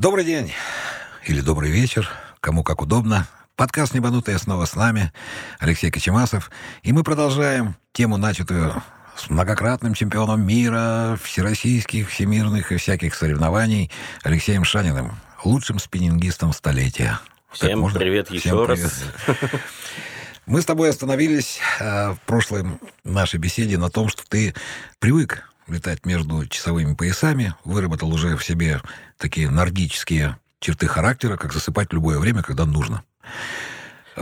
Добрый день или добрый вечер, кому как удобно. Подкаст «Небанутые» снова с нами, Алексей Кочемасов. И мы продолжаем тему, начатую с многократным чемпионом мира, всероссийских, всемирных и всяких соревнований Алексеем Шаниным, лучшим спиннингистом столетия. Всем привет Всем еще привет. раз. Мы с тобой остановились э, в прошлой нашей беседе на том, что ты привык летать между часовыми поясами, выработал уже в себе такие нордические черты характера, как засыпать в любое время, когда нужно.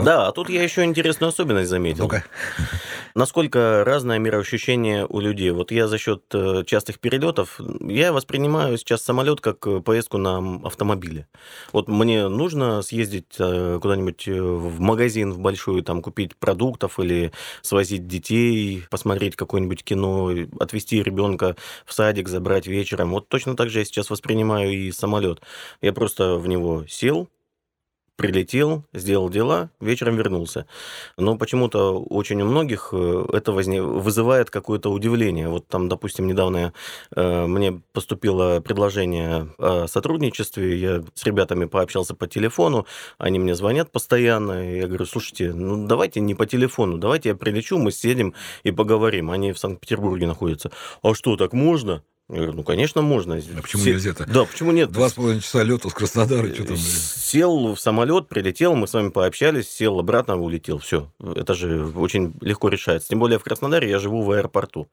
Да, а тут я еще интересную особенность заметил. Ну-ка. Насколько разное мироощущение у людей. Вот я за счет э, частых перелетов, я воспринимаю сейчас самолет как э, поездку на автомобиле. Вот мне нужно съездить э, куда-нибудь в магазин в большой, там купить продуктов или свозить детей, посмотреть какое-нибудь кино, отвезти ребенка в садик, забрать вечером. Вот точно так же я сейчас воспринимаю и самолет. Я просто в него сел, прилетел, сделал дела, вечером вернулся. Но почему-то очень у многих э, это возне... вызывает какое-то удивление. Вот там, допустим, недавно э, мне поступило предложение о сотрудничестве, я с ребятами пообщался по телефону, они мне звонят постоянно, я говорю, слушайте, ну давайте не по телефону, давайте я прилечу, мы сидим и поговорим. Они в Санкт-Петербурге находятся. А что, так можно? Я говорю, ну, конечно, можно. А почему Се- нельзя-то? Да, почему нет? Два с половиной часа лета с Краснодара, что там? Сел в самолет, прилетел, мы с вами пообщались, сел обратно, улетел. Все. Это же очень легко решается. Тем более в Краснодаре я живу в аэропорту.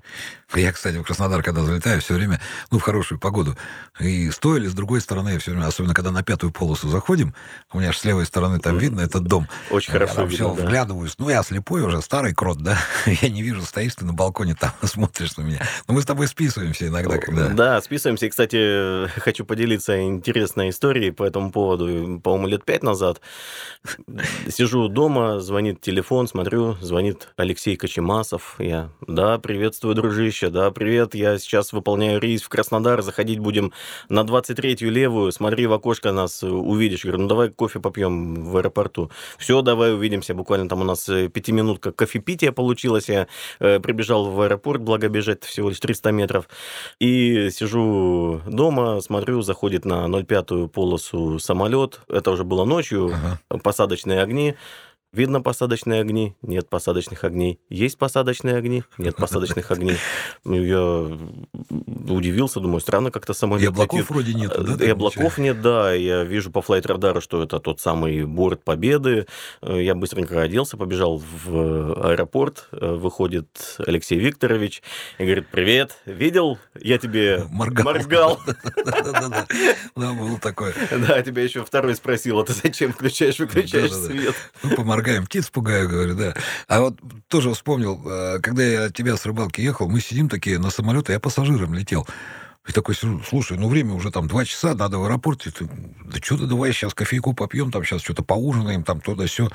Я, кстати, в Краснодар, когда залетаю, все время, ну, в хорошую погоду, и с той или с другой стороны, все время, особенно когда на пятую полосу заходим, у меня же с левой стороны там видно этот дом. Очень Я хорошо там видно, всё да. вглядываюсь. Ну, я слепой уже, старый крот, да. Я не вижу, стоишь ты на балконе там, смотришь на меня. Но мы с тобой списываемся иногда, когда... Да, списываемся. И, кстати, хочу поделиться интересной историей по этому поводу. По-моему, лет пять назад сижу дома, звонит телефон, смотрю, звонит Алексей Кочемасов. Я, да, приветствую, дружище, да, привет, я сейчас выполняю рейс в Краснодар, заходить будем на 23-ю левую, смотри в окошко нас увидишь. Говорю, ну давай кофе попьем в аэропорту. Все, давай увидимся. Буквально там у нас э, пятиминутка кофепития получилось. Я э, прибежал в аэропорт, благо бежать всего лишь 300 метров. И сижу дома, смотрю, заходит на 05-ю полосу самолет. Это уже было ночью, Ага. посадочные огни. Видно посадочные огни, нет посадочных огней. Есть посадочные огни, нет посадочных огней. Ну, я удивился, думаю, странно как-то самолет И облаков летит. вроде нету, да? И облаков нет, да. Я вижу по флайт-радару, что это тот самый борт Победы. Я быстренько оделся, побежал в аэропорт. Выходит Алексей Викторович и говорит, привет, видел? Я тебе ничего. Моргал. моргал. Да, было такое. Да, тебя еще второй спросил, а ты зачем включаешь, выключаешь свет? Ну, поморгаем, птиц пугаю, говорю, да. А вот тоже вспомнил, э, когда я от тебя с рыбалки ехал, мы сидим такие на самолете, я пассажиром летел. И такой слушай, ну время уже там два часа, надо в аэропорт. И ты, да что ты, давай сейчас кофейку попьем, там сейчас что-то поужинаем, там туда-сё. Я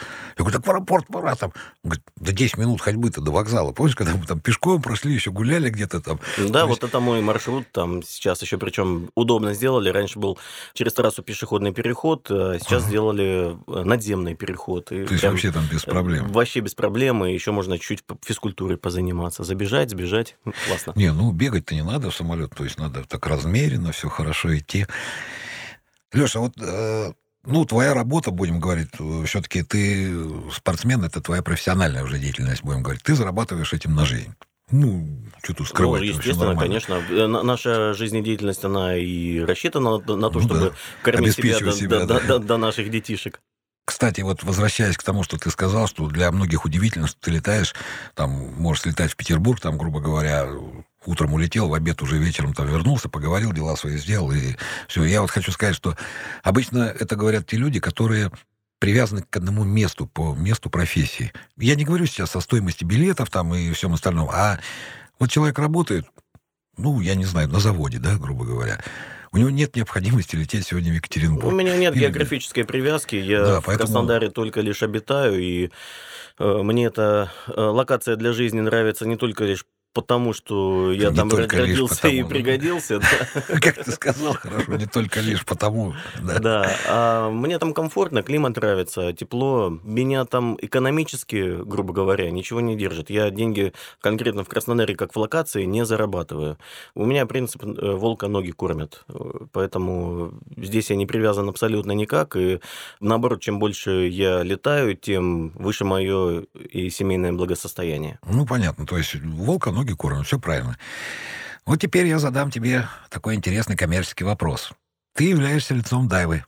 говорю, так в аэропорт пора там. Он говорит, да 10 минут ходьбы-то до вокзала. Помнишь, когда мы там пешком прошли, еще гуляли где-то там. Да, То вот это мой маршрут. Там сейчас еще причем удобно сделали. Раньше был через трассу пешеходный переход, а сейчас Ага. сделали э, надземный переход. И То есть вообще там без э, проблем. Вообще без проблем. И еще можно чуть физкультурой позаниматься. Забежать, сбежать. Классно. Не, ну бегать-то не надо в самолет, то есть надо так размеренно, все хорошо идти. Леша, вот э, ну, твоя работа, будем говорить, все-таки ты спортсмен, это твоя профессиональная уже деятельность, будем говорить. Ты зарабатываешь этим на жизнь. Ну, что тут скрывать? Ну, естественно, конечно. Э, на- Наша жизнедеятельность, она и рассчитана на, то, Ну чтобы да. кормить себя, до, себя, до- да. до- до наших детишек. Кстати, вот возвращаясь к тому, что ты сказал, что для многих удивительно, что ты летаешь, там, можешь летать в Петербург, там, грубо говоря, утром улетел, в обед уже вечером там вернулся, поговорил, дела свои сделал, и все. Я вот хочу сказать, что обычно это говорят те люди, которые привязаны к одному месту, по месту профессии. Я не говорю сейчас о стоимости билетов там и всем остальном, а вот человек работает, ну, я не знаю, на заводе, да, грубо говоря. У него нет необходимости лететь сегодня в Екатеринбург. У меня нет Или- географической привязки. Я Да, в поэтому- Краснодаре только лишь обитаю, и э, мне эта э, локация для жизни нравится не только лишь потому что я Не там родился потому, и да. пригодился. да. Как ты сказал, хорошо, не только лишь потому. Да. Да, а мне там комфортно, климат нравится, тепло. Меня там экономически, грубо говоря, ничего не держит. Я деньги конкретно в Краснодаре, как в локации, не зарабатываю. У меня принцип э, волка ноги кормят. Э, Поэтому здесь я не привязан абсолютно никак. И наоборот, чем больше я летаю, тем выше мое и семейное благосостояние. Ну, понятно. То есть волка ноги кормят, все правильно. Вот теперь я задам тебе такой интересный коммерческий вопрос. Ты являешься лицом Дайвы.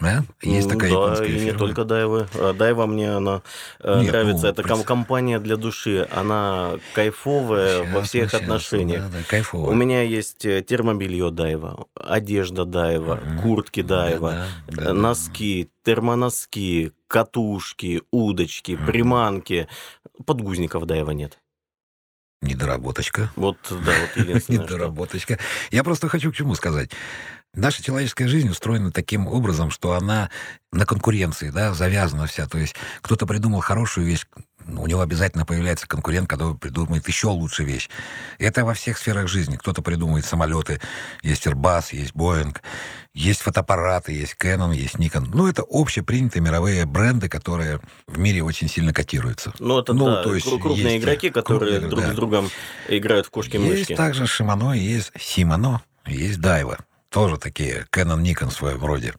Да? Есть М, такая да, японская и не только Дайвы. А Дайва мне она э, Нет, нравится. ну, Это пред- компания для души. Она кайфовая во Щас, всех ну, щас, отношениях. Да, да, кайфово. У меня есть э, термобелье Дайва, одежда Дайва, Мгм. куртки Дайва, Да, да, да. носки, термоноски, катушки, удочки, Мгм. приманки. Подгузников Дайва нет. Недоработочка. Вот, да, вот единственное. Недоработочка. Я просто хочу к чему сказать. Наша человеческая жизнь устроена таким образом, что она на конкуренции, да, завязана вся. То есть кто-то придумал хорошую вещь, у него обязательно появляется конкурент, который придумает еще лучше вещь. Это во всех сферах жизни. Кто-то придумывает самолеты, есть Airbus, есть Boeing, есть фотоаппараты, есть Canon, есть Nikon. Ну, это общепринятые мировые бренды, которые в мире очень сильно котируются. Ну, это Ну, да, то есть кру- крупные есть, игроки, которые крупные, друг да. с другом играют в кошки-мышки. Есть также Shimano, есть Shimano, есть Дайва. Тоже такие Canon, Nikon в своем роде.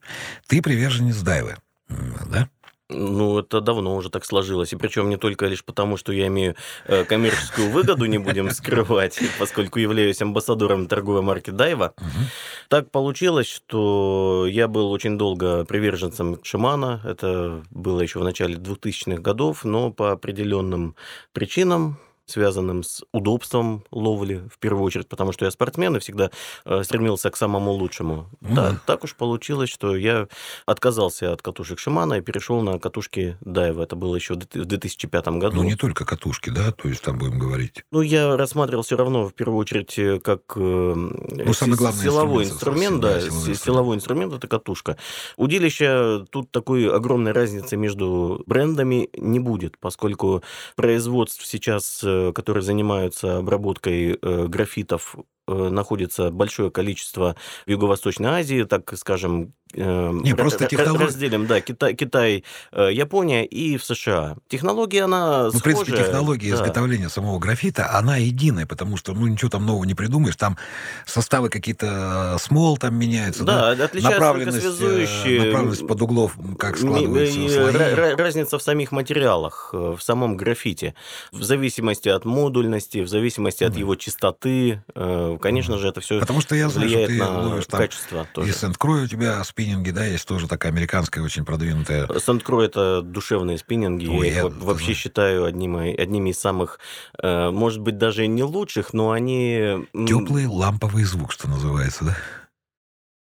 Ты приверженец Дайвы, да? Ну, это давно уже так сложилось. И причем не только лишь потому, что я имею э, коммерческую выгоду, не будем скрывать, поскольку являюсь амбассадором торговой марки Дайва. Мгм. Так получилось, что я был очень долго приверженцем Шимана. Это было еще в начале 2000-х годов, но по определенным причинам связанным с удобством ловли, в первую очередь, потому что я спортсмен и всегда э, стремился к самому лучшему. Да, так уж получилось, что я отказался от катушек Шимана и перешел на катушки Дайва. Это было еще в 2005 году. Ну, не только катушки, да, то есть там будем говорить. Ну, я рассматривал все равно, в первую очередь, э, как ну, самый главный силовой инструмент, да, силовой силовой инструмент это катушка. Удилища тут такой огромной разницы между брендами не будет, поскольку производств сейчас, э, которые занимаются обработкой э, графитов, э, находится большое количество в Юго-Восточной Азии, так скажем, э, Не, ра- просто технолог- разделим, да, Китай, Китай, э, Япония и в США. Технология, она Ну, в принципе, схожая, технология да. изготовления самого графита, она единая, потому что, ну, ничего там нового не придумаешь. Там составы какие-то, смол там меняются, да? Да, Направленность, э, связующие. направленность под углов, как складываются и слои. ра- ра- Разница в самих материалах, э, в самом графите. В зависимости от модульности, в зависимости от его чистоты. э, Конечно же, это все Потому что я знаю, что ты на ловишь там качество и тоже. Сент-Крой у тебя спиннинги, да, есть тоже такая американская, очень продвинутая. Сандкро это душевные спиннинги. Ой, я я во- вообще знаю. считаю одним, одними из самых, э, может быть, даже не лучших, но они... Теплый ламповый звук, что называется, да?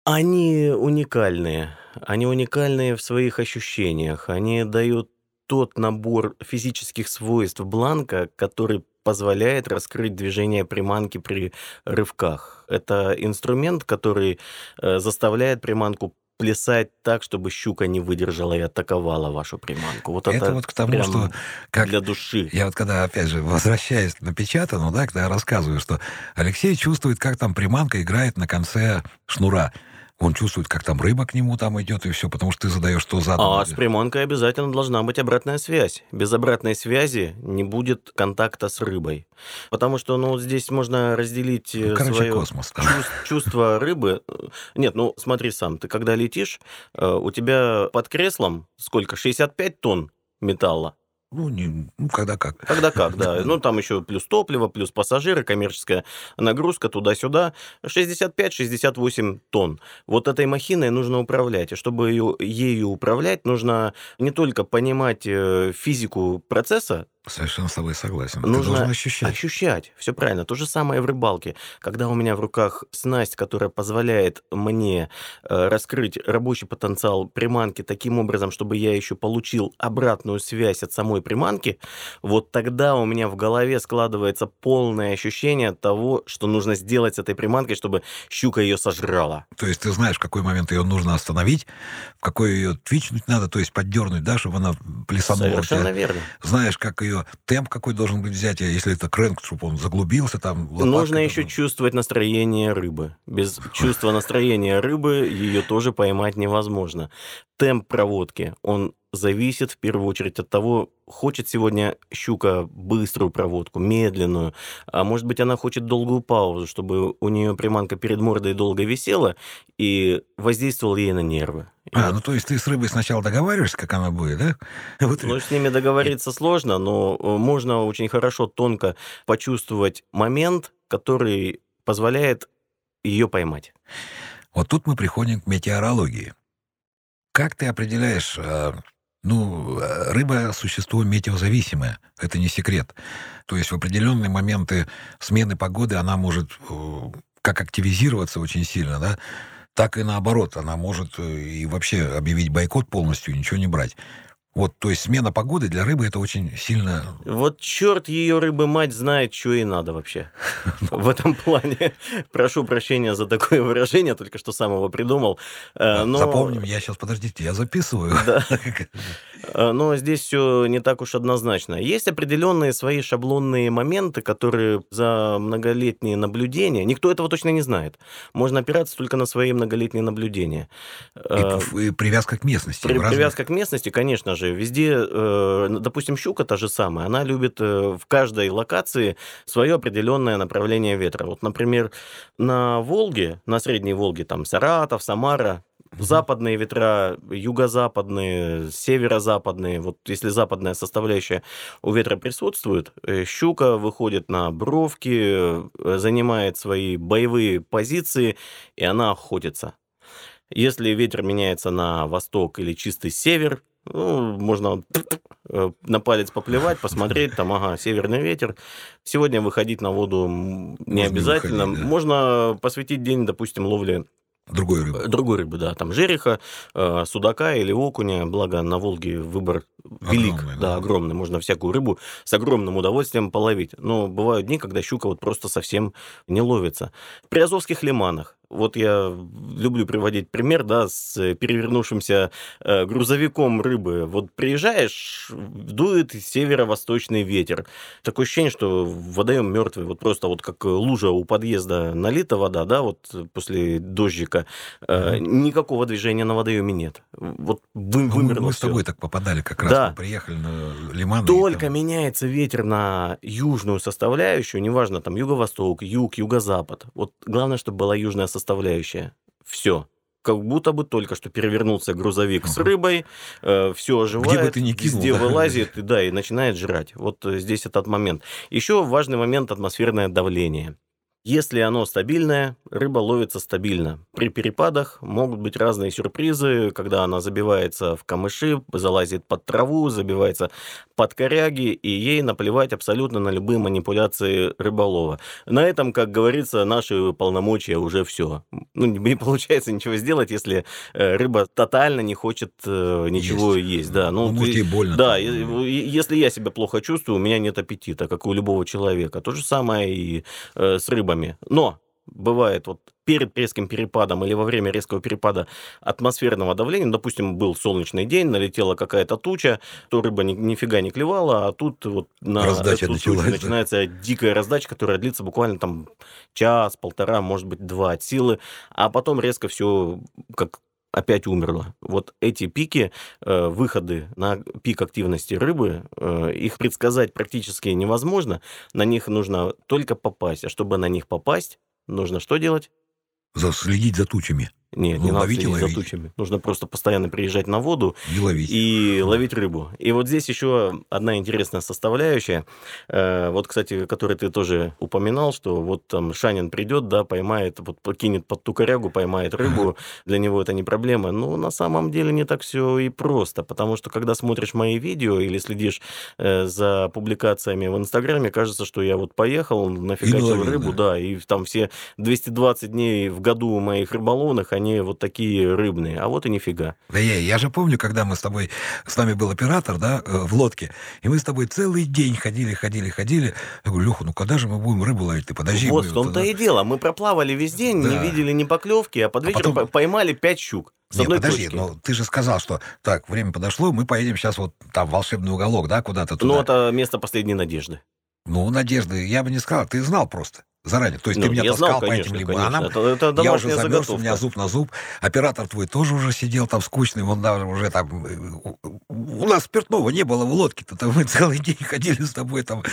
Они уникальные. Они уникальные в своих ощущениях. Они дают тот набор физических свойств бланка, который позволяет раскрыть движение приманки при рывках. Это инструмент, который э, заставляет приманку плясать так, чтобы щука не выдержала и атаковала вашу приманку. Вот это, Это вот к тому, что как для души. Я вот когда, опять же, возвращаясь к напечатанному, да, когда я рассказываю, что Алексей чувствует, как там приманка играет на конце шнура. Он чувствует, как там рыба к нему там идет и все, потому что ты задаешь то задом. А с приманкой обязательно должна быть обратная связь. Без обратной связи не будет контакта с рыбой. Потому что, ну, здесь можно разделить Ну, короче, свое космос. там. чувс- чувство рыбы. Нет, ну, смотри сам, ты когда летишь, э, у тебя под креслом сколько? 65 тонн металла. Ну, не, ну, когда как. Когда как, да. Ну, там еще плюс топливо, плюс пассажиры, коммерческая нагрузка туда-сюда. 65-68 тонн. Вот этой махиной нужно управлять. И чтобы ее, ею управлять, нужно не только понимать э, физику процесса, Совершенно с тобой согласен. Ты Нужно должен ощущать. ощущать. Все правильно. То же самое в рыбалке. Когда у меня в руках снасть, которая позволяет мне э, раскрыть рабочий потенциал приманки таким образом, чтобы я еще получил обратную связь от самой приманки, вот тогда у меня в голове складывается полное ощущение того, что нужно сделать с этой приманкой, чтобы щука ее сожрала. То есть ты знаешь, в какой момент ее нужно остановить, в какой ее твичнуть надо, то есть поддернуть, да, чтобы она плясанула. Совершенно верно. Знаешь, как ее ее темп какой должен быть взять, если это крэнк, чтобы он заглубился там. Нужно еще чувствовать настроение рыбы. Без чувства настроения рыбы ее тоже поймать невозможно. Темп проводки, он зависит в первую очередь от того, хочет сегодня щука быструю проводку, медленную, а может быть она хочет долгую паузу, чтобы у нее приманка перед мордой долго висела и воздействовал ей на нервы. А, ну то есть ты с рыбой сначала договариваешься, как она будет, да? Вот. Ну, с ними договориться сложно, но э, можно очень хорошо, тонко почувствовать момент, который позволяет ее поймать. Вот тут мы приходим к метеорологии. Как ты определяешь э, ну, э, рыба – существо метеозависимое, это не секрет. То есть в определенные моменты смены погоды она может э, как активизироваться очень сильно, да, так и наоборот, она может э, и вообще объявить бойкот полностью, ничего не брать. Вот, то есть смена погоды для рыбы это очень сильно... Вот черт ее рыбы мать знает, что ей надо вообще. В этом плане. Прошу прощения за такое выражение, только что сам его придумал. Э, но... Запомним, я сейчас, подождите, я записываю. Да. Э, но здесь все не так уж однозначно. Есть определенные свои шаблонные моменты, которые за многолетние наблюдения... Никто этого точно не знает. Можно опираться только на свои многолетние наблюдения. И, э, и привязка к местности. При, привязка к местности, конечно же. Везде, э, допустим, щука та же самая, она любит в каждой локации свое определенное направление ветра. Вот, например, на Волге, на Средней Волге, там Саратов, Самара, западные ветра, юго-западные, северо-западные. Вот если западная составляющая у ветра присутствует, э, щука выходит на бровки, э, занимает свои боевые позиции, и она охотится. Если ветер меняется на восток или чистый север, ну, можно э, на палец поплевать, посмотреть, там, ага, северный ветер. Сегодня выходить на воду не можно обязательно. Выходить, да. Можно посвятить день, допустим, ловле Другой рыбы. Другой рыбы, да. Там жереха, э, судака или окуня. Благо на Волге выбор велик. Огромный, да, да, огромный. Можно всякую рыбу с огромным удовольствием половить. Но бывают дни, когда щука вот просто совсем не ловится. В приазовских лиманах вот я люблю приводить пример, да, с перевернувшимся э, грузовиком рыбы. Вот приезжаешь, дует северо-восточный ветер. Такое ощущение, что водоем мертвый. Вот просто вот как лужа у подъезда налита вода, да, вот после дождика. Э, никакого движения на водоеме нет. Вот вы, ну, вымерло Мы с тобой так попадали как раз, да. мы приехали на лиман. Только там... меняется ветер на южную составляющую, неважно, там юго-восток, юг, юго-запад. Вот главное, чтобы была южная составляющая составляющая. Все как будто бы только что перевернулся грузовик с рыбой, э, все оживает, Где бы ты ни кинул, везде да? вылазит, и, да, и начинает жрать. Вот э, здесь этот момент. Еще важный момент – атмосферное давление. Если оно стабильное, рыба ловится стабильно. При перепадах могут быть разные сюрпризы, когда она забивается в камыши, залазит под траву, забивается под коряги, и ей наплевать абсолютно на любые манипуляции рыболова. На этом, как говорится, наши полномочия уже все. Ну, не получается ничего сделать, если э, рыба тотально не хочет э, ничего есть. есть да. Ну, ну может, ей больно. Да, если я себя плохо чувствую, у меня нет аппетита, как у любого человека. То же самое и э, с рыбами. Но бывает вот перед резким перепадом или во время резкого перепада атмосферного давления, ну, допустим, был солнечный день, налетела какая-то туча, то рыба ни, нифига не клевала, а тут вот на Раздача эту началась, тучу начинается дикая раздача, которая длится буквально там час, полтора, может быть, два от силы, а потом резко все как опять умерла. Вот эти пики, э, выходы на пик активности рыбы, э, их предсказать практически невозможно. На них нужно только попасть. А чтобы на них попасть, нужно что делать? Следить за тучами. Нет, ну, не надо ловить следить за тучами. Нужно просто постоянно приезжать на воду и ловить. и ловить рыбу. И вот здесь еще одна интересная составляющая. Э, вот, кстати, который ты тоже упоминал, что вот там Шанин придет, да, поймает, вот покинет под ту корягу, поймает рыбу. Для него это не проблема. Но на самом деле не так все и просто, потому что когда смотришь мои видео или следишь э, за публикациями в Инстаграме, кажется, что я вот поехал, нафигачил рыбу, да. да, и там все 220 дней в году моих рыболовных, они вот такие рыбные, а вот и нифига. Да я, я же помню, когда мы с тобой, с нами был оператор, да, э, в лодке, и мы с тобой целый день ходили, ходили, ходили. Я говорю, Леха, ну когда же мы будем рыбу ловить? Ты подожди. Вот в том-то и дело. Мы проплавали весь день, да. не видели ни поклевки, а под вечер а потом... поймали пять щук. С Не, одной подожди, точки. но ты же сказал, что так, время подошло, мы поедем сейчас вот там в волшебный уголок, да, куда-то туда. Ну, это место последней надежды. Ну, Надежды, я бы не сказал, ты знал просто заранее. То есть Ну, ты меня я таскал знал, по конечно, этим лиманам, Это, это я уже замерз, у заготовка. меня зуб на зуб. Оператор твой тоже уже сидел там скучный, он даже уже там... э, У нас спиртного не было в лодке-то, там мы целый день ходили с тобой там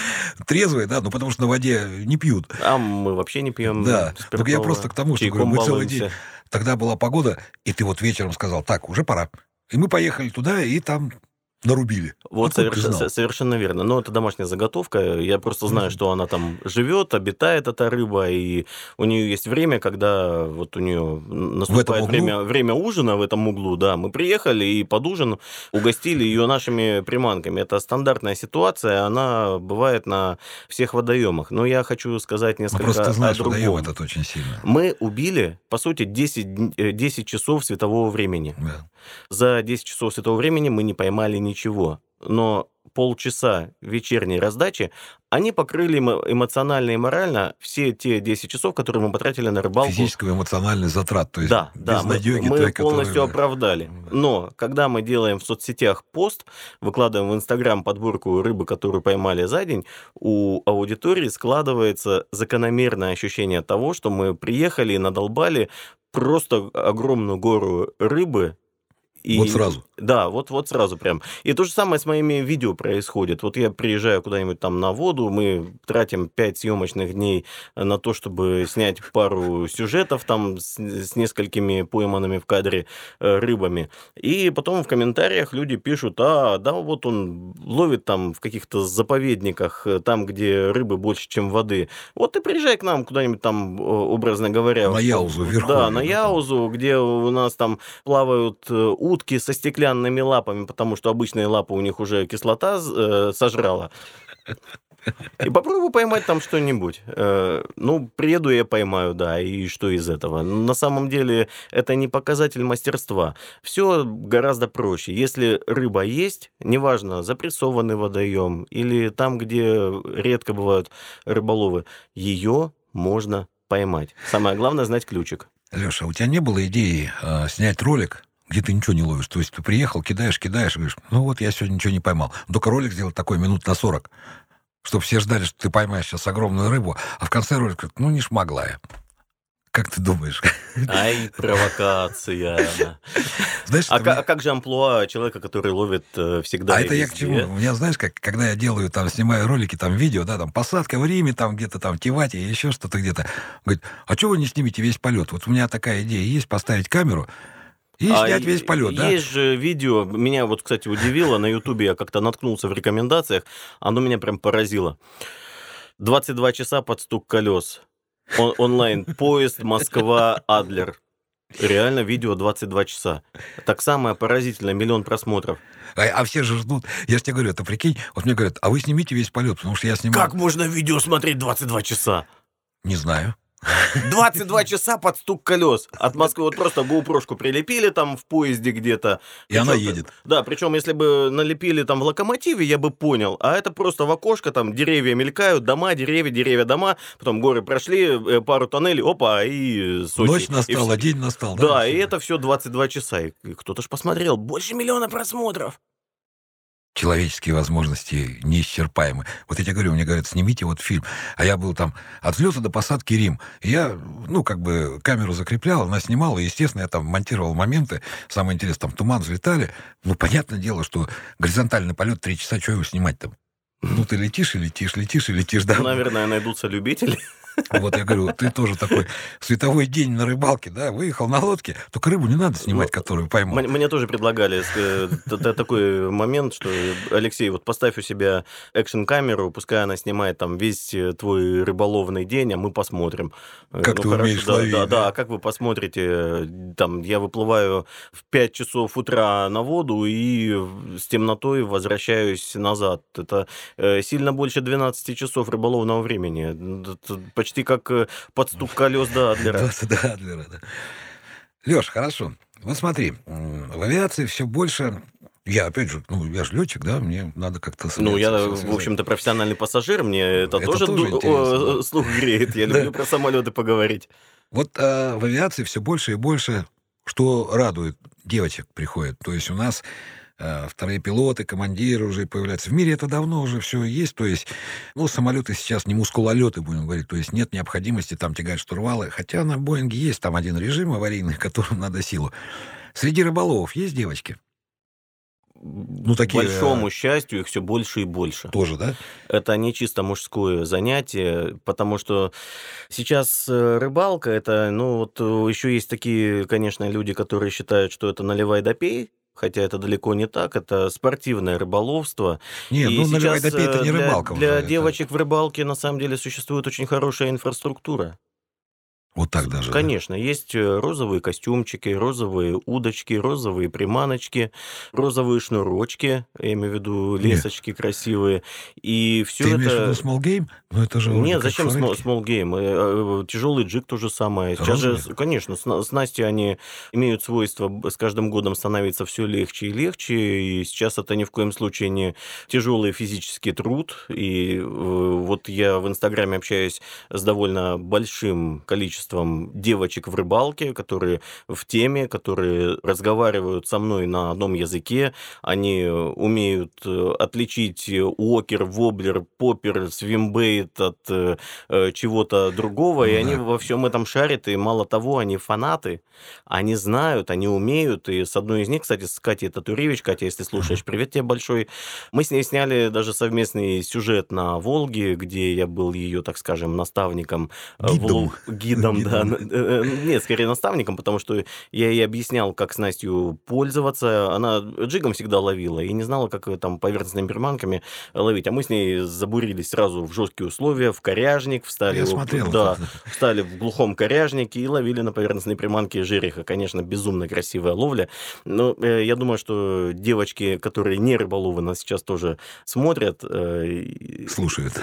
трезвые, да, ну потому что на воде не пьют. А мы вообще не пьем Да, так я спиртного, просто к тому, что говорю, мы целый день. Тогда была погода, и ты вот вечером сказал, так, уже пора. И мы поехали туда, и там нарубили. Вот ты соверш- совершенно верно. Но это домашняя заготовка. Я просто знаю, что она там живет, обитает эта рыба, и у нее есть время, когда вот у нее наступает время, время ужина в этом углу. Да, мы приехали и под ужин угостили ее нашими приманками. Это стандартная ситуация, она бывает на всех водоемах. Но я хочу сказать Ну, несколько просто ты о знаешь, другом. водоем этот очень сильно. Мы убили, по сути, 10, дн- э, 10 часов светового времени. Да. За 10 часов светового времени мы не поймали ничего. Но полчаса вечерней раздачи, они покрыли эмо- эмоционально и морально все те 10 часов, которые мы потратили на рыбалку. Физического и эмоциональный затрат, то есть Да, да, мы, мы той, полностью оправдали. Да. Но когда мы делаем в соцсетях пост, выкладываем в Инстаграм подборку рыбы, которую поймали за день, у аудитории складывается закономерное ощущение того, что мы приехали и надолбали просто огромную гору рыбы. И, Вот сразу. Да, вот, вот сразу прям. И то же самое с моими видео происходит. Вот я приезжаю куда-нибудь там на воду, мы тратим 5 съемочных дней на то, чтобы снять пару сюжетов там с, с несколькими пойманными в кадре э, рыбами. И потом в комментариях люди пишут, а, да, вот он ловит там в каких-то заповедниках, э, там, где рыбы больше, чем воды. Вот ты приезжай к нам куда-нибудь там, образно говоря. На Яузу, Да, на да, там. Яузу, где у нас там плавают э, утки со стеклянными лапами, потому что обычные лапы у них уже кислота э, сожрала. И попробуй поймать там что-нибудь. Э, ну, приеду я поймаю, да, и что из этого? На самом деле это не показатель мастерства. Все гораздо проще. Если рыба есть, неважно, запрессованный водоем или там, где редко бывают рыболовы, ее можно поймать. Самое главное знать ключик. Леша, у тебя не было идеи э, снять ролик, где ты ничего не ловишь? То есть ты приехал, кидаешь, кидаешь, говоришь, ну вот я сегодня ничего не поймал. Только ролик сделать такой минут на 40, чтобы все ждали, что ты поймаешь сейчас огромную рыбу, а в конце ролика, ну не шмогла я. Как ты думаешь? Ай, провокация. Знаешь, А, мне- а как же амплуа человека, который ловит э, всегда а это я к везде? чему? У меня, знаешь, как, когда я делаю, там, снимаю ролики, там, видео, да, там, посадка в Риме, там, где-то там, Тивате, еще что-то где-то. Говорит, а что вы не снимете весь полет? Вот у меня такая идея есть, поставить камеру и А снять и- весь полет, да? Есть же видео, меня вот, кстати, удивило, на Ютубе я как-то наткнулся в рекомендациях, оно меня прям поразило. 22 часа под стук колес. Он- онлайн. Поезд Москва-Адлер. Реально видео 22 часа. Так самое поразительное, миллион просмотров. А, а все же ждут. Я же тебе говорю, это прикинь, вот мне говорят, а вы снимите весь полет, потому что я снимаю... Как можно видео смотреть 22 часа? Не знаю. 22 часа под стук колес. От Москвы вот просто GoPro-шку прилепили там в поезде где-то. И она Причём- едет. Да, причем если бы налепили там в локомотиве, я бы понял. А это просто в окошко, там деревья мелькают, дома, деревья, деревья, дома. Потом горы прошли, э, пару тоннелей, опа, и Сочи. Ночь И настала, всё. день настал. Да, и всё. это все 22 часа. И и кто-то ж посмотрел. Больше миллиона просмотров. Человеческие возможности неисчерпаемы. Вот я тебе говорю, мне говорят, снимите вот фильм. А я был там от взлета до посадки Рим. Я, ну, как бы камеру закреплял, она снимала, и, естественно, я там монтировал моменты. Самое интересное, там туман взлетали. Ну, понятное дело, что горизонтальный полет три часа, что его снимать там? Ну, ты летишь и летишь, летишь и летишь, да? Наверное, найдутся любители. Вот я говорю, ты тоже такой световой день на рыбалке, да, выехал на лодке, только рыбу не надо снимать, Ну, которую поймал. Мне, тоже предлагали э, такой момент, что Алексей, вот поставь у себя экшн-камеру, пускай она снимает там весь э, твой рыболовный день, а мы посмотрим. Э, Как ты умеешь ловить, да, да? а как вы посмотрите, э, там, я выплываю в 5 часов утра на воду и с темнотой возвращаюсь назад. Это э, сильно больше 12 часов рыболовного времени. Почти как э, под стук колес до Адлера. Да, да, Адлера, да. Леш, хорошо. Вот смотри, в авиации все больше... Я, опять же, ну, я же летчик, да, мне надо как-то... Ну, я, в общем-то, профессиональный пассажир, мне это, Это тоже, тоже ду- слух греет. Я люблю про самолеты поговорить. Вот а, в авиации все больше и больше что радует, девочек приходит. То есть у нас вторые пилоты, командиры уже появляются. В мире это давно уже все есть. То есть, ну, самолеты сейчас не мускулолеты, будем говорить. То есть нет необходимости там тягать штурвалы. Хотя на Боинге есть там один режим аварийный, которым надо силу. Среди рыболовов есть девочки? Ну, такие... большому счастью, их все больше и больше. Тоже, да? Это не чисто мужское занятие, потому что сейчас э, рыбалка, это, ну, вот э, еще есть такие, конечно, люди, которые считают, что это наливай да пей, хотя это далеко не так, это спортивное рыболовство. Не, и ну наливай да пей, это не э, рыбалка. Для, уже, для девочек в рыбалке на самом деле существует очень хорошая инфраструктура. Вот так даже. Конечно, да? есть э, розовые костюмчики, розовые удочки, розовые приманочки, розовые шнурочки, я имею в виду лесочки Нет. красивые. И все Ты это... имеешь в виду small game? Ну это же Нет, зачем small, small game? Э, э, Тяжелый джиг то же самое. Сейчас же, конечно, снасти они имеют свойство с каждым годом становиться все легче и легче. И сейчас это ни в коем случае не тяжелый физический труд. И вот я в Инстаграме общаюсь с довольно большим количеством количеством девочек в рыбалке, которые в теме, которые разговаривают со мной на одном языке, они умеют э, отличить уокер, воблер, поппер, свимбейт от э, э, чего-то другого, и они во всем этом шарят, и мало того, они фанаты, они знают, они умеют, и с одной из них, кстати, с Катей Татуревич, Катя, если слушаешь, привет тебе большой, мы с ней сняли даже совместный сюжет на Волге, где я был ее, так скажем, наставником, гидом, гидом да. Э, э, нет, скорее наставником, потому что я ей объяснял, как с Настю пользоваться. Она джигом всегда ловила и не знала, как там поверхностными приманками ловить. А мы с ней забурились сразу в жесткие условия, в коряжник, встали, я смотрел, да, встали в глухом коряжнике и ловили на поверхностной приманке жереха. Конечно, безумно красивая ловля. Но э, я думаю, что девочки, которые не рыболовы, нас сейчас тоже смотрят. Слушают.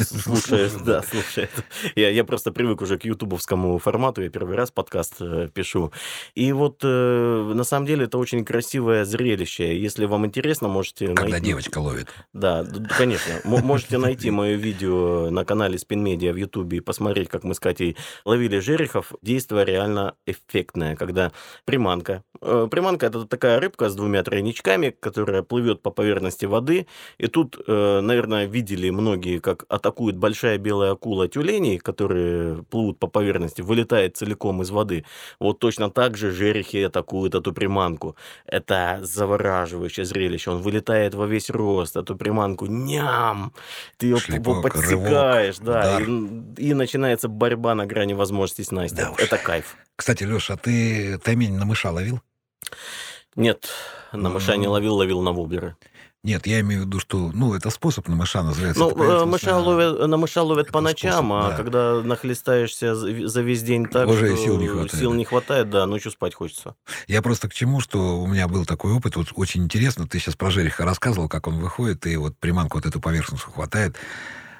Слушают, да, слушают. Я, я просто привык уже к ютубовскому короткому формату. Я первый раз подкаст э, пишу. И вот э, на самом деле это очень красивое зрелище. Если вам интересно, можете... Когда найти... девочка ловит. Да, конечно. Можете найти мое видео на канале Spin Media в Ютубе и посмотреть, как мы с Катей ловили жерехов. Действие реально эффектное, когда приманка. Э, приманка – это такая рыбка с двумя тройничками, которая плывет по поверхности воды. И тут, наверное, видели многие, как атакует большая белая акула тюленей, которые плывут по поверхности поверхности, вылетает целиком из воды. Вот точно так же жерехи атакуют эту приманку. Это завораживающее зрелище. Он вылетает во весь рост, эту приманку, ням! Ты ее Шлепок, подсекаешь, рывок, да, и, и начинается борьба на грани возможностей снасти. Да Это кайф. Кстати, Леша, а ты таймень на мыша ловил? Нет, на мыша не ловил, ловил на воблеры. Нет, я имею в виду, что, ну, это способ на мыша называется. Ну, э, мыша ловят, на мыша ловят по ночам, способ, а да. когда нахлестаешься за весь день так, Уже сил не хватает. Сил не хватает, да, ночью спать хочется. Я просто к чему, что у меня был такой опыт, вот очень интересно, ты сейчас про Жереха рассказывал, как он выходит, и вот приманку вот эту поверхность хватает.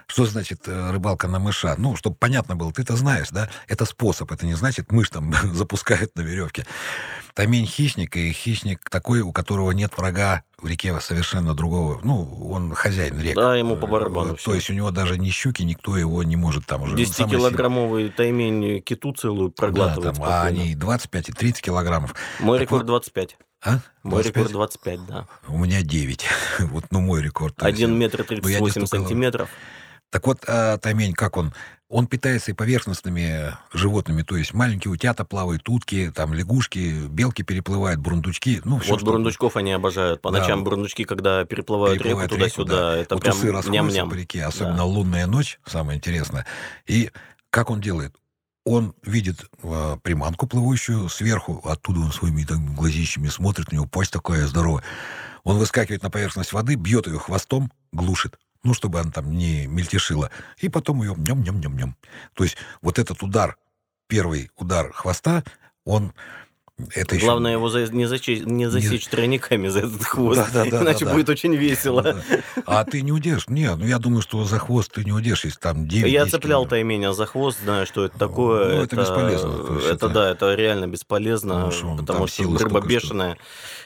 Что значит э, рыбалка на мыша? Ну, чтобы понятно было, ты это знаешь, да? Это способ, это не значит, мышь там запускает на веревке. Тамень хищник, и хищник такой, у которого нет врага в реке совершенно другого. Ну, он хозяин рек. Да, ему по барабану. То есть у него даже ни щуки, никто его не может там уже. 10-килограммовый таймень киту целую проглатывает. Да, там, а они 25 и 30 килограммов. Мой так рекорд вот, 25. А? Мой 25? рекорд 25, да. У меня 9. вот, ну, мой рекорд. 1 метр 38 ну, сантиметров. Так вот, а, Тамень, как он? Он питается и поверхностными животными, то есть маленькие утята плавают, утки, там лягушки, белки переплывают, бурундучки. Ну, все, вот что... бурундучков они обожают. По да. ночам бурундучки, когда переплывают, переплывают реку туда-сюда, да. это вот прям ням-ням. по реке, особенно да. лунная ночь, самое интересное. И как он делает? Он видит э, приманку плывущую сверху, оттуда он своими там, глазищами смотрит, у него пасть такая здоровая. Он выскакивает на поверхность воды, бьет ее хвостом, глушит ну, чтобы она там не мельтешила, и потом ее нем-нем-нем-нем. То есть вот этот удар, первый удар хвоста, он это Главное еще... его за... не, зачесть... не засечь не... тройниками за этот хвост, да, да, да, иначе да, будет да. очень весело. Да, да. А ты не удержишь? Не, ну я думаю, что за хвост ты не удержишь, если там 9 Я цеплял тайменя за хвост, знаю, что это такое. Ну, это, это бесполезно. Это, это, да, это реально бесполезно, потому, потому что рыба бешеная. Что...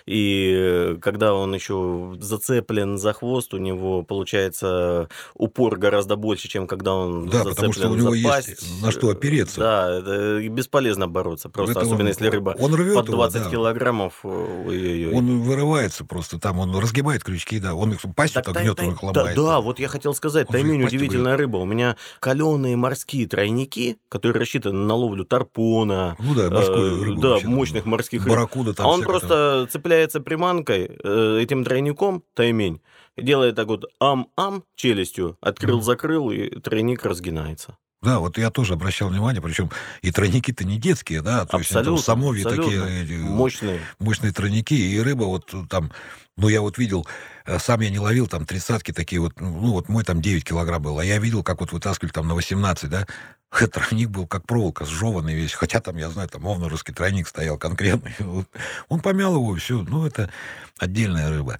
И когда он еще зацеплен за хвост, у него получается упор гораздо больше, чем когда он да, потому что у него есть на что опереться. Да, это бесполезно бороться, просто, это особенно он, если рыба он рвет под его, 20 да. килограммов. Ой-ой-ой. Он вырывается просто там, он разгибает крючки, да. Он их пастью так, тай- гнет, он их да, ломает. да, вот я хотел сказать, таймень удивительная рыба. У меня каленые морские тройники, которые рассчитаны на ловлю тарпона, Ну да, морскую э, рыбу. да, мощных морских рыб. Барракуда там А он всякое там. просто цепляется приманкой, э, этим тройником, таймень, делает так вот ам-ам челюстью, открыл-закрыл, и тройник разгинается. Да, вот я тоже обращал внимание, причем и тройники-то не детские, да, то есть они там Абсолютно, абсолютно. такие эти, Мощные. мощные тройники, и рыба вот там, ну, я вот видел, э, сам я не ловил, там, тридцатки такие вот, ну, вот мой там 9 килограмм был, а я видел, как вот вытаскивали там на 18, да, тройник был как проволока, сжеванный весь, хотя там, я знаю, там овнорусский тройник стоял конкретный, он помял его, все, ну, это отдельная рыба,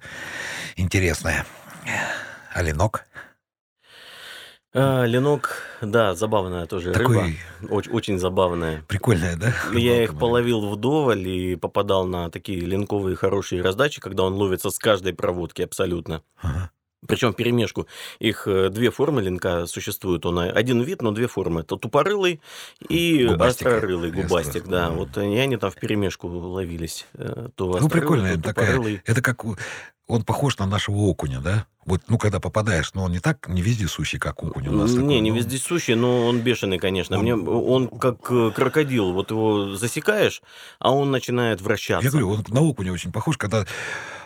интересная. Оленок А, ленок, да, забавная тоже рыба. такой Очень, очень забавная. прикольная, да? Я рыбалка, их блин. половил вдоволь и попадал на такие линковые хорошие раздачи, когда он ловится с каждой проводки абсолютно. Ага. Причем перемешку. Их э, две формы линка существуют. Он один вид, но две формы. Это тупорылый и Губастик. острорылый И губастик. Да, вот они, они там в перемешку ловились. э, То Ну, прикольная то такая. Это как он похож на нашего окуня, да? Вот, ну, когда попадаешь, но он не так, не вездесущий, как окунь у нас. Не, такой, не ну, вездесущий, но он бешеный, конечно. Он- Мне, он как э, крокодил. Вот его засекаешь, а он начинает вращаться. Я говорю, он на окуня очень похож, когда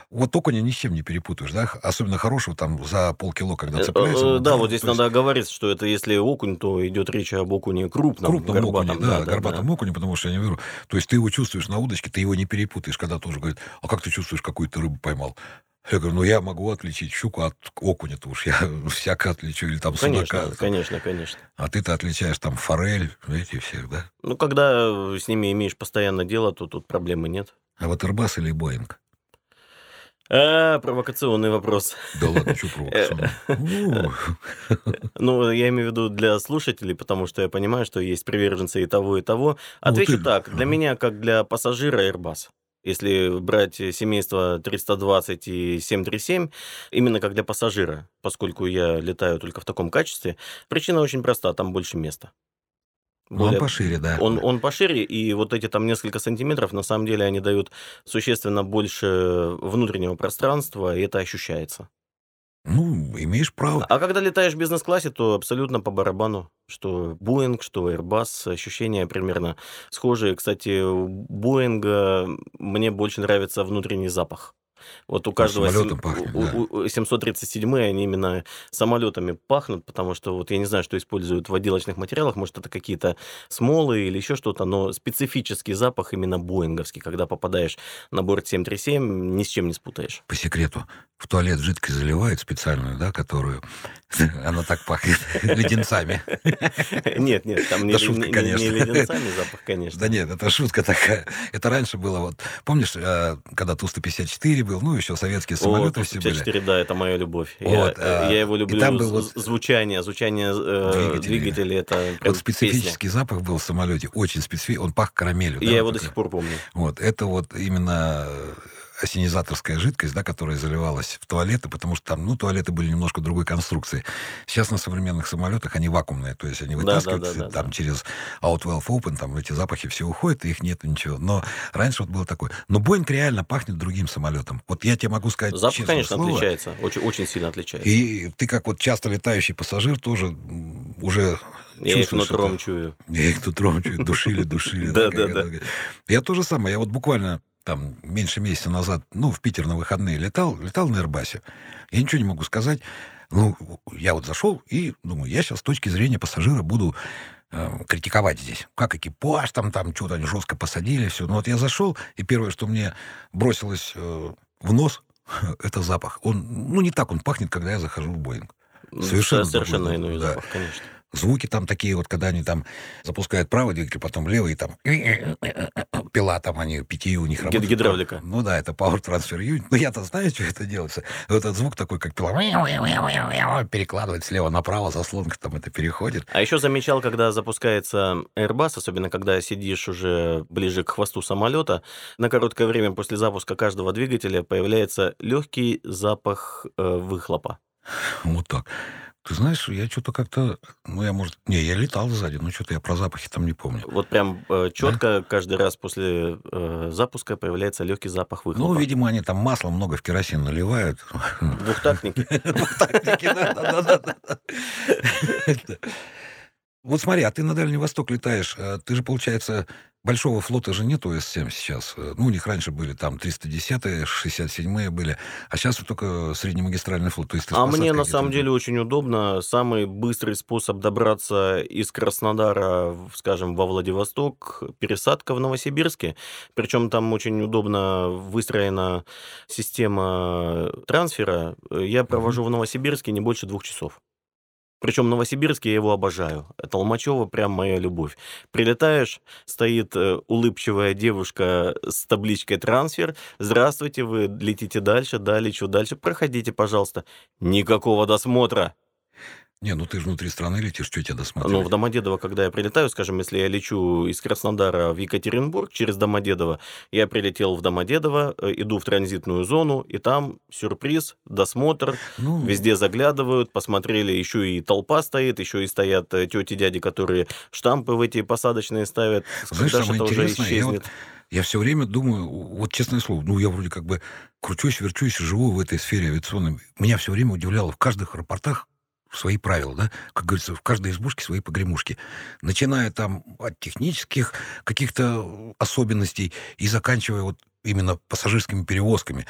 вот окуня ни с чем не перепутаешь, да? Особенно хорошего там за полкило, когда Э, цепляется. э, вот, Да, вот здесь есть надо оговориться, что это если окунь, то идет речь об окуне крупном, крупном горбатом. окуне, да, горбатом окуне, потому что я не верю. То есть ты его чувствуешь на удочке, ты его не перепутаешь, когда тоже говорит, а как ты чувствуешь, какую ты рыбу поймал? Я говорю, ну я могу отличить щуку от окуня-то уж, я всяко отличу, или там Конечно, судака. там. конечно, конечно. А ты-то отличаешь там форель, эти все, да? Ну, когда э, с ними имеешь постоянно дело, то тут проблемы нет. А вот Airbus или Боинг? А, провокационный вопрос. Да ладно, что провокационно? Ну, Ну, я имею в виду для слушателей, потому что я понимаю, что есть приверженцы и того, и того. Отвечу ты- так. Для меня, как для пассажира, Airbus. Если брать семейство 320 и 737, именно как для пассажира, поскольку я летаю только в таком качестве, причина очень проста, там больше места. ну, он Более- пошире, да. Он, он пошире, и вот эти там несколько сантиметров, на самом деле, они дают существенно больше внутреннего пространства, и это ощущается. Ну, имеешь право. А когда летаешь в бизнес-классе, то абсолютно по барабану. Что Boeing, что Airbus, ощущения примерно схожие. Кстати, у Боинга мне больше нравится внутренний запах. Вот у каждого самолётом сем- пахнет, у- да. у- у 737 они именно самолетами пахнут, потому что вот я не знаю, что используют в отделочных материалах, может это какие-то смолы или еще что-то, но специфический запах именно боинговский, когда попадаешь на борт 737, ни с чем не спутаешь. По секрету, в туалет жидкость заливают специальную, да, которую... Она так пахнет леденцами. Нет, нет, там не, шутка, не- не- конечно. не леденцами запах, конечно. Да нет, это шутка такая. Это раньше было вот... Помнишь, э, когда Ту-154 был, ну, еще советские самолеты О, все были. 54, да, это моя любовь. Вот, я, а, я его и люблю. там был вот звучание, звучание э, двигателей. двигателя, это Вот специфический запах был в самолете, очень специфический. Он пах карамелью. песня. да, Я его вот до такой. сих пор помню. Вот, это вот именно э, осенизаторская жидкость, да, которая заливалась в туалеты, потому что там, ну, туалеты были немножко другой конструкции. Сейчас на современных самолетах они вакуумные, то есть они Да, да, вытаскиваются да, да, там да. через Outwell Open, там эти запахи все уходят, и их нет ничего. Но раньше вот было такое. Но Боинг реально пахнет другим самолетом. Вот я тебе могу сказать Запах, честное конечно, слово, отличается. Очень, очень сильно отличается. И ты как вот часто летающий пассажир тоже уже я их нутром чую. Я их тут ромчу, душили, душили. Да, да, да. Я то же самое. Я вот буквально там меньше месяца назад, ну, в Питер на выходные летал, летал на Эрбасе. Я ничего не могу сказать. Ну, я вот зашел и думаю, я сейчас с точки зрения пассажира буду э, критиковать здесь. Как экипаж там, там что-то они жестко посадили, все. Ну вот я зашел, и первое, что мне бросилось э, в нос, это запах. Он, ну, не так он пахнет, когда я захожу в Боинг. Совершенно Совершенно другой, иной да. запах, конечно. Звуки там такие вот, когда они там запускают правый двигатель, потом левый, там пила там, они пяти у них Гид- работают. гидравлика. Ну да, это Power Transfer Unit. Ну я-то знаю, что это делается. Этот звук такой, как пила перекладывает слева направо, заслонка там это переходит. А еще замечал, когда запускается Airbus, особенно когда сидишь уже ближе к хвосту самолета, на короткое время после запуска каждого двигателя появляется легкий запах э, выхлопа. Вот так. Ты знаешь, я что-то как-то... Ну, я, может... Не, я летал сзади, но что-то я про запахи там не помню. Вот прям э, четко да? каждый раз после э, запуска появляется легкий запах выхлопа. Ну, видимо, они там масла много в керосин наливают. Двухтактники. Двухтактники, да-да-да. Вот смотри, а ты на Дальний Восток летаешь. Э, ты же, получается, большого флота же нету С-7 сейчас. Э, ну, у них раньше были там 310-е, 67-е были, а сейчас вот только среднемагистральный флот. То есть а мне на самом деле очень удобно. Самый быстрый способ добраться из Краснодара, скажем, во Владивосток, пересадка в Новосибирске. Причем там очень удобно выстроена система трансфера. Я провожу mm-hmm. в Новосибирске не больше двух часов. Причем в Новосибирске я его обожаю. Толмачева прям моя любовь. Прилетаешь, стоит э, улыбчивая девушка с табличкой «Трансфер». «Здравствуйте, вы летите дальше, да, лечу дальше. Проходите, пожалуйста». Никакого досмотра. Не, ну ты же внутри страны летишь, что тебя досмотреть? Ну, в Домодедово, когда я прилетаю, скажем, если я лечу из Краснодара в Екатеринбург через Домодедово, я прилетел в Домодедово, э, иду в транзитную зону, и там сюрприз, досмотр, ну... везде заглядывают, посмотрели, еще и толпа стоит, еще и стоят э, тети, дяди, которые штампы в эти посадочные ставят. Знаешь, самое интересное, я, вот, я все время думаю, вот честное слово, ну я вроде как бы кручусь, верчусь, живу в этой сфере авиационной. Меня все время удивляло в каждых аэропортах свои правила, да, как говорится, в каждой избушке свои погремушки, начиная там от технических каких-то особенностей и заканчивая вот именно пассажирскими перевозками.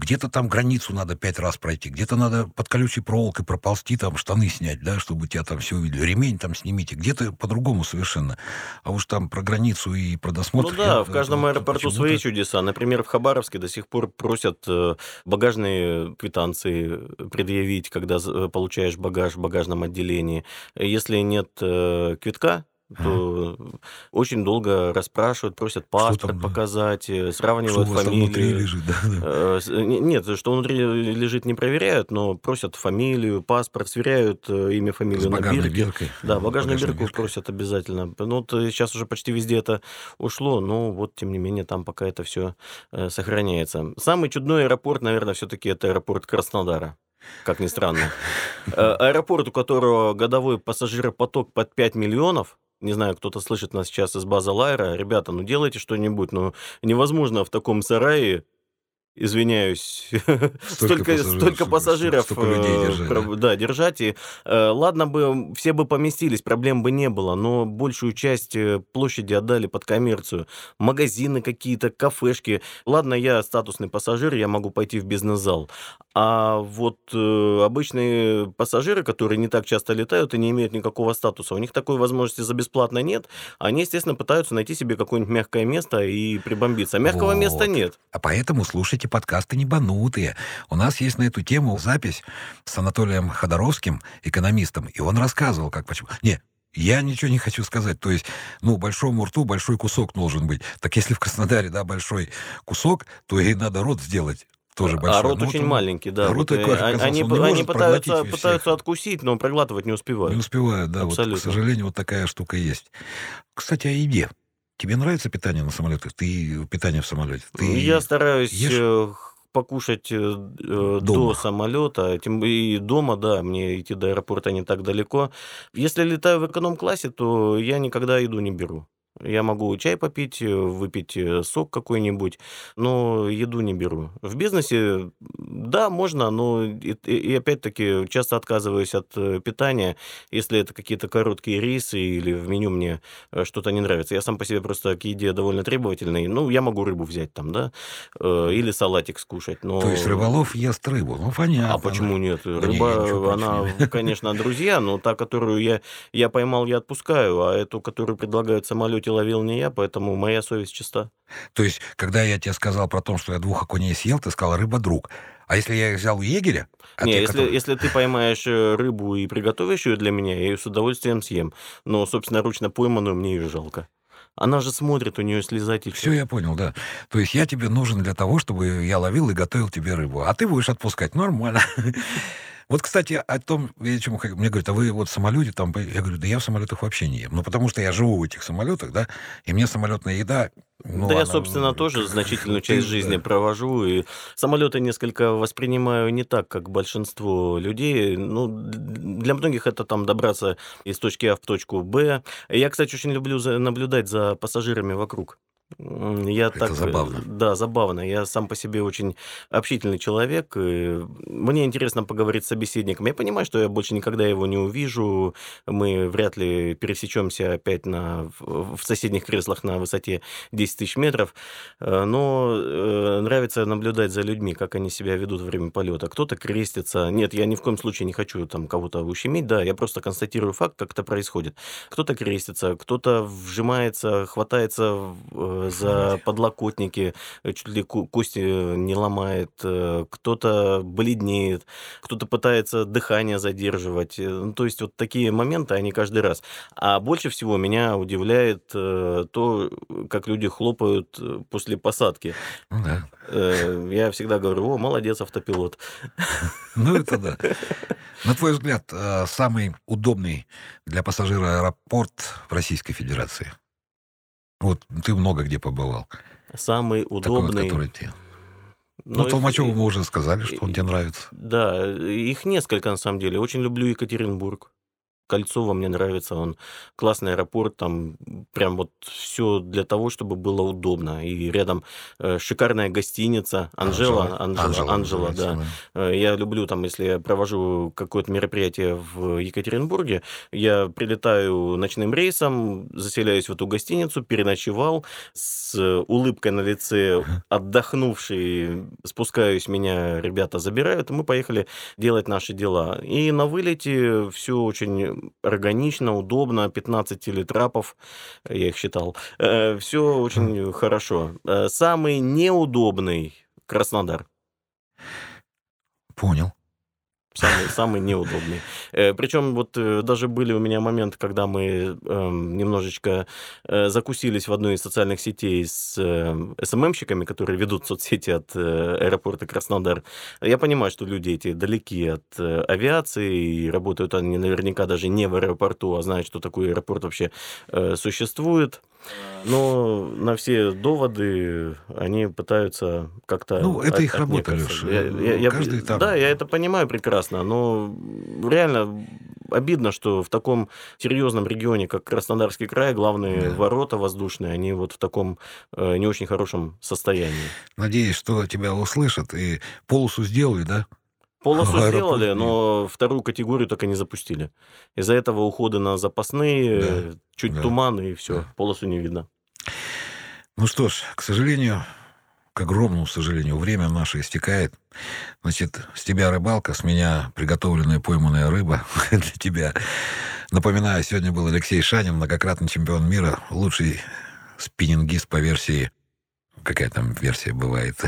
Где-то там границу надо пять раз пройти, где-то надо под колючей проволокой проползти, там штаны снять, да, чтобы тебя там все увидели. Ремень там снимите. Где-то по-другому совершенно. А уж там про границу и про досмотр... Ну да, я, в каждом это, аэропорту свои чудеса. Например, в Хабаровске до сих пор просят э, багажные квитанции предъявить, когда получаешь багаж в багажном отделении. Если нет э, квитка, то ага. очень долго расспрашивают, просят паспорт там, показать, э, сравнивают что фамилию. внутри лежит, да, да. Э, нет, что внутри лежит, не проверяют, но просят фамилию, паспорт, сверяют э, имя, фамилию С на бирке. Биркой. Да, багажную бирку биркой. просят обязательно. Ну, сейчас уже почти везде это ушло, но вот, тем не менее, там пока это все сохраняется. Самый чудной аэропорт, наверное, все-таки это аэропорт Краснодара как ни странно. Аэропорт, у которого годовой пассажиропоток под 5 миллионов, не знаю, кто-то слышит нас сейчас из базы Лайра, ребята, ну делайте что-нибудь, ну невозможно в таком сарае извиняюсь, столько, столько, столько пассажиров, столько людей э, держать, да? держать. И, э, ладно бы, все бы поместились, проблем бы не было, но большую часть э, площади отдали под коммерцию. Магазины какие-то, кафешки. Ладно, я статусный пассажир, я могу пойти в бизнес-зал. А вот обычные пассажиры, которые не так часто летают и не имеют никакого статуса, у них такой возможности за бесплатно нет. Они, естественно, пытаются найти себе какое-нибудь мягкое место и прибомбиться. А мягкого вот. места нет. А поэтому слушайте подкасты «Небанутые». У нас есть на эту тему запись с Анатолием Ходоровским, экономистом, и он рассказывал, как почему... Не, я ничего не хочу сказать. То есть, ну, большому рту большой кусок должен быть. Так если в Краснодаре, да, большой кусок, то и надо рот сделать тоже большой. А рот ну, очень он, маленький, да. Рот такой, они они пытаются, пытаются откусить, но проглатывать не успевают. Не успевают, да. Абсолютно. Вот, к сожалению, вот такая штука есть. Кстати, о еде. Тебе нравится питание на самолетах? Ты питание в самолете? Ты Я стараюсь ешь? Э, покушать э, э, дома. до самолета, тем и дома, да, мне идти до аэропорта не так далеко. Если летаю в эконом-классе, то я никогда еду не беру. Я могу чай попить, э, выпить э, сок какой-нибудь, но еду не беру. В бизнесе, да, можно, но и, и опять-таки часто отказываюсь от э, питания, если это какие-то короткие рейсы или в меню мне что-то не нравится. Я сам по себе просто к еде довольно требовательный. Ну, я могу рыбу взять там, да, или салатик скушать. Но... То есть рыболов ест рыбу, ну понятно. А почему нет? Да Рыба, не, она, конечно, друзья, но та, которую я, я поймал, я отпускаю, а эту, которую предлагают в самолете все ловил не я, поэтому моя совесть чиста. То есть, когда я тебе сказал про то, что я двух окуней съел, ты сказал рыба-друг. А если я их взял у егеря? А Не, если, который... если ты поймаешь э, рыбу и приготовишь ее для меня, я ее с удовольствием съем. Но, собственно, ручно пойманную мне ее жалко. Она же смотрит, у нее слеза течет. Все, я понял, да. То есть я тебе нужен для того, чтобы я ловил и готовил тебе рыбу. А ты будешь отпускать. Нормально. Вот, кстати, о том, я чему мне говорят, а вы вот в самолете там... по-» Я говорю, да я в самолетах вообще не ем. Ну, потому что я живу в этих самолетах, да, и мне самолетная еда... ну, да я, она, собственно, ну, тоже значительную часть жизни да. провожу, и самолеты несколько воспринимаю не так, как большинство людей. Ну, для многих это там добраться из точки А в точку Б. Я, кстати, очень люблю наблюдать за пассажирами вокруг. Я Это так, э, забавно. Да, забавно. Я сам по себе очень общительный человек. Мне интересно поговорить с собеседником. Я понимаю, что я больше никогда его не увижу. Мы вряд ли пересечемся опять на, в соседних креслах на высоте 10 тысяч метров. Э, Но э, нравится наблюдать за людьми, как они себя ведут во время полета. Кто-то крестится. Нет, я ни в коем случае не хочу там кого-то ущемить. Да, я просто констатирую факт, как это происходит. Кто-то крестится, кто-то вжимается, хватается за подлокотники, э, чуть ли кости не ломает, э, кто-то бледнеет, кто-то пытается дыхание задерживать. Э, Ну, то есть вот такие моменты, они каждый раз. А больше всего меня удивляет э, то, как люди хлопают э, после посадки. Ну, да. Э, Я всегда говорю, о, молодец, автопилот. Ну, это да. На твой взгляд, э, самый удобный для пассажира аэропорт в Российской Федерации? Вот ты много где побывал. Самый Такой вот, удобный... тебе... Ну, Ну, их- Толмачеву мы уже сказали, что он тебе нравится. Да, их несколько на самом деле. Очень люблю Екатеринбург. Кольцово мне нравится, он классный аэропорт, там прям вот все для того, чтобы было удобно. И рядом э, шикарная гостиница Анжела, Анжела, Анжела, да. называется, Э, Я люблю там, если я провожу какое-то мероприятие в Екатеринбурге, я прилетаю ночным рейсом, заселяюсь в эту гостиницу, переночевал, с улыбкой на лице, отдохнувший, спускаюсь, меня ребята забирают, и мы поехали делать наши дела. И на вылете все очень органично, удобно, 15 телетрапов, я их считал, все очень хорошо. Э, Самый неудобный Краснодар. Понял. Самый, самый неудобный. Причем вот э, даже были у меня моменты, когда мы эм, немножечко э, закусились в одной из социальных сетей с э, СММщиками, которые ведут соцсети от э, аэропорта Краснодар. Я понимаю, что люди эти далеки от э, авиации, и работают они наверняка даже не в аэропорту, а знают, что такой аэропорт вообще э, существует. Но на все доводы они пытаются как-то... Ну, это от- их работа. Лёш. Я- я- я- Каждый там- Да, я это понимаю прекрасно, но реально обидно, что в таком серьезном регионе, как Краснодарский край, главные Да. ворота воздушные, они вот в таком э, не очень хорошем состоянии. Надеюсь, что тебя услышат и полосу сделали, да? Полосу аэропорт сделали, но вторую категорию так и не запустили. Из-за этого уходы на запасные, э, чуть да, туман, и все, да. полосу не видно. Ну что ж, к сожалению, к огромному сожалению, время наше истекает. Значит, с тебя рыбалка, с меня приготовленная пойманная рыба для тебя. Напоминаю, сегодня был Алексей Шанин, многократный чемпион мира, лучший спиннингист по версии... Какая там версия бывает?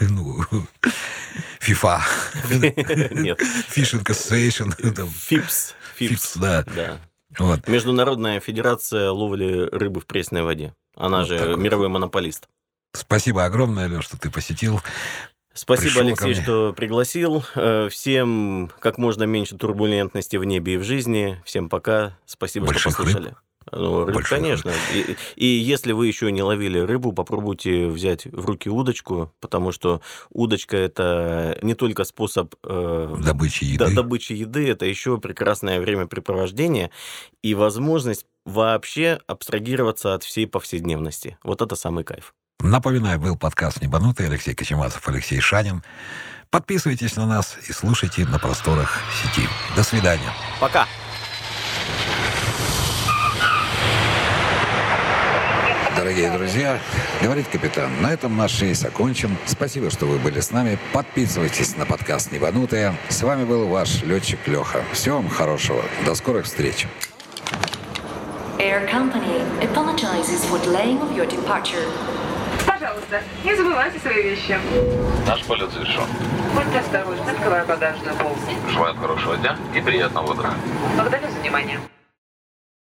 Ну, FIFA. Fishing Association. ФИПС. FIPS, да. Да. Вот. Международная федерация ловли рыбы в пресной воде. Она Вот же так вот. мировой монополист. Спасибо огромное, Леш, что ты посетил. Спасибо, Пришел Алексей, что пригласил. Э, Всем как можно меньше турбулентности в небе и в жизни. Всем пока. Спасибо, Больших что послушали. Ну, рыб, конечно. И, и если вы еще не ловили рыбу, попробуйте взять в руки удочку, потому что удочка это не только способ э, Добычи до- еды. добычи еды, это еще прекрасное времяпрепровождение и возможность вообще абстрагироваться от всей повседневности. Вот это самый кайф. Напоминаю, был подкаст «Небанутый» Алексей Кочемасов, Алексей Шанин. Подписывайтесь на нас и слушайте на просторах сети. До свидания. Пока! Дорогие друзья, говорит капитан, на этом наш рейс окончен. Спасибо, что вы были с нами. Подписывайтесь на подкаст «Небанутые». С вами был ваш летчик Леха. Всего вам хорошего. До скорых встреч. Air Company apologizes for delaying of your departure. Пожалуйста, не забывайте свои вещи. Наш полет завершен. Будьте осторожны, открывая багажную полку. Желаю хорошего дня и приятного утра. Благодарю за внимание.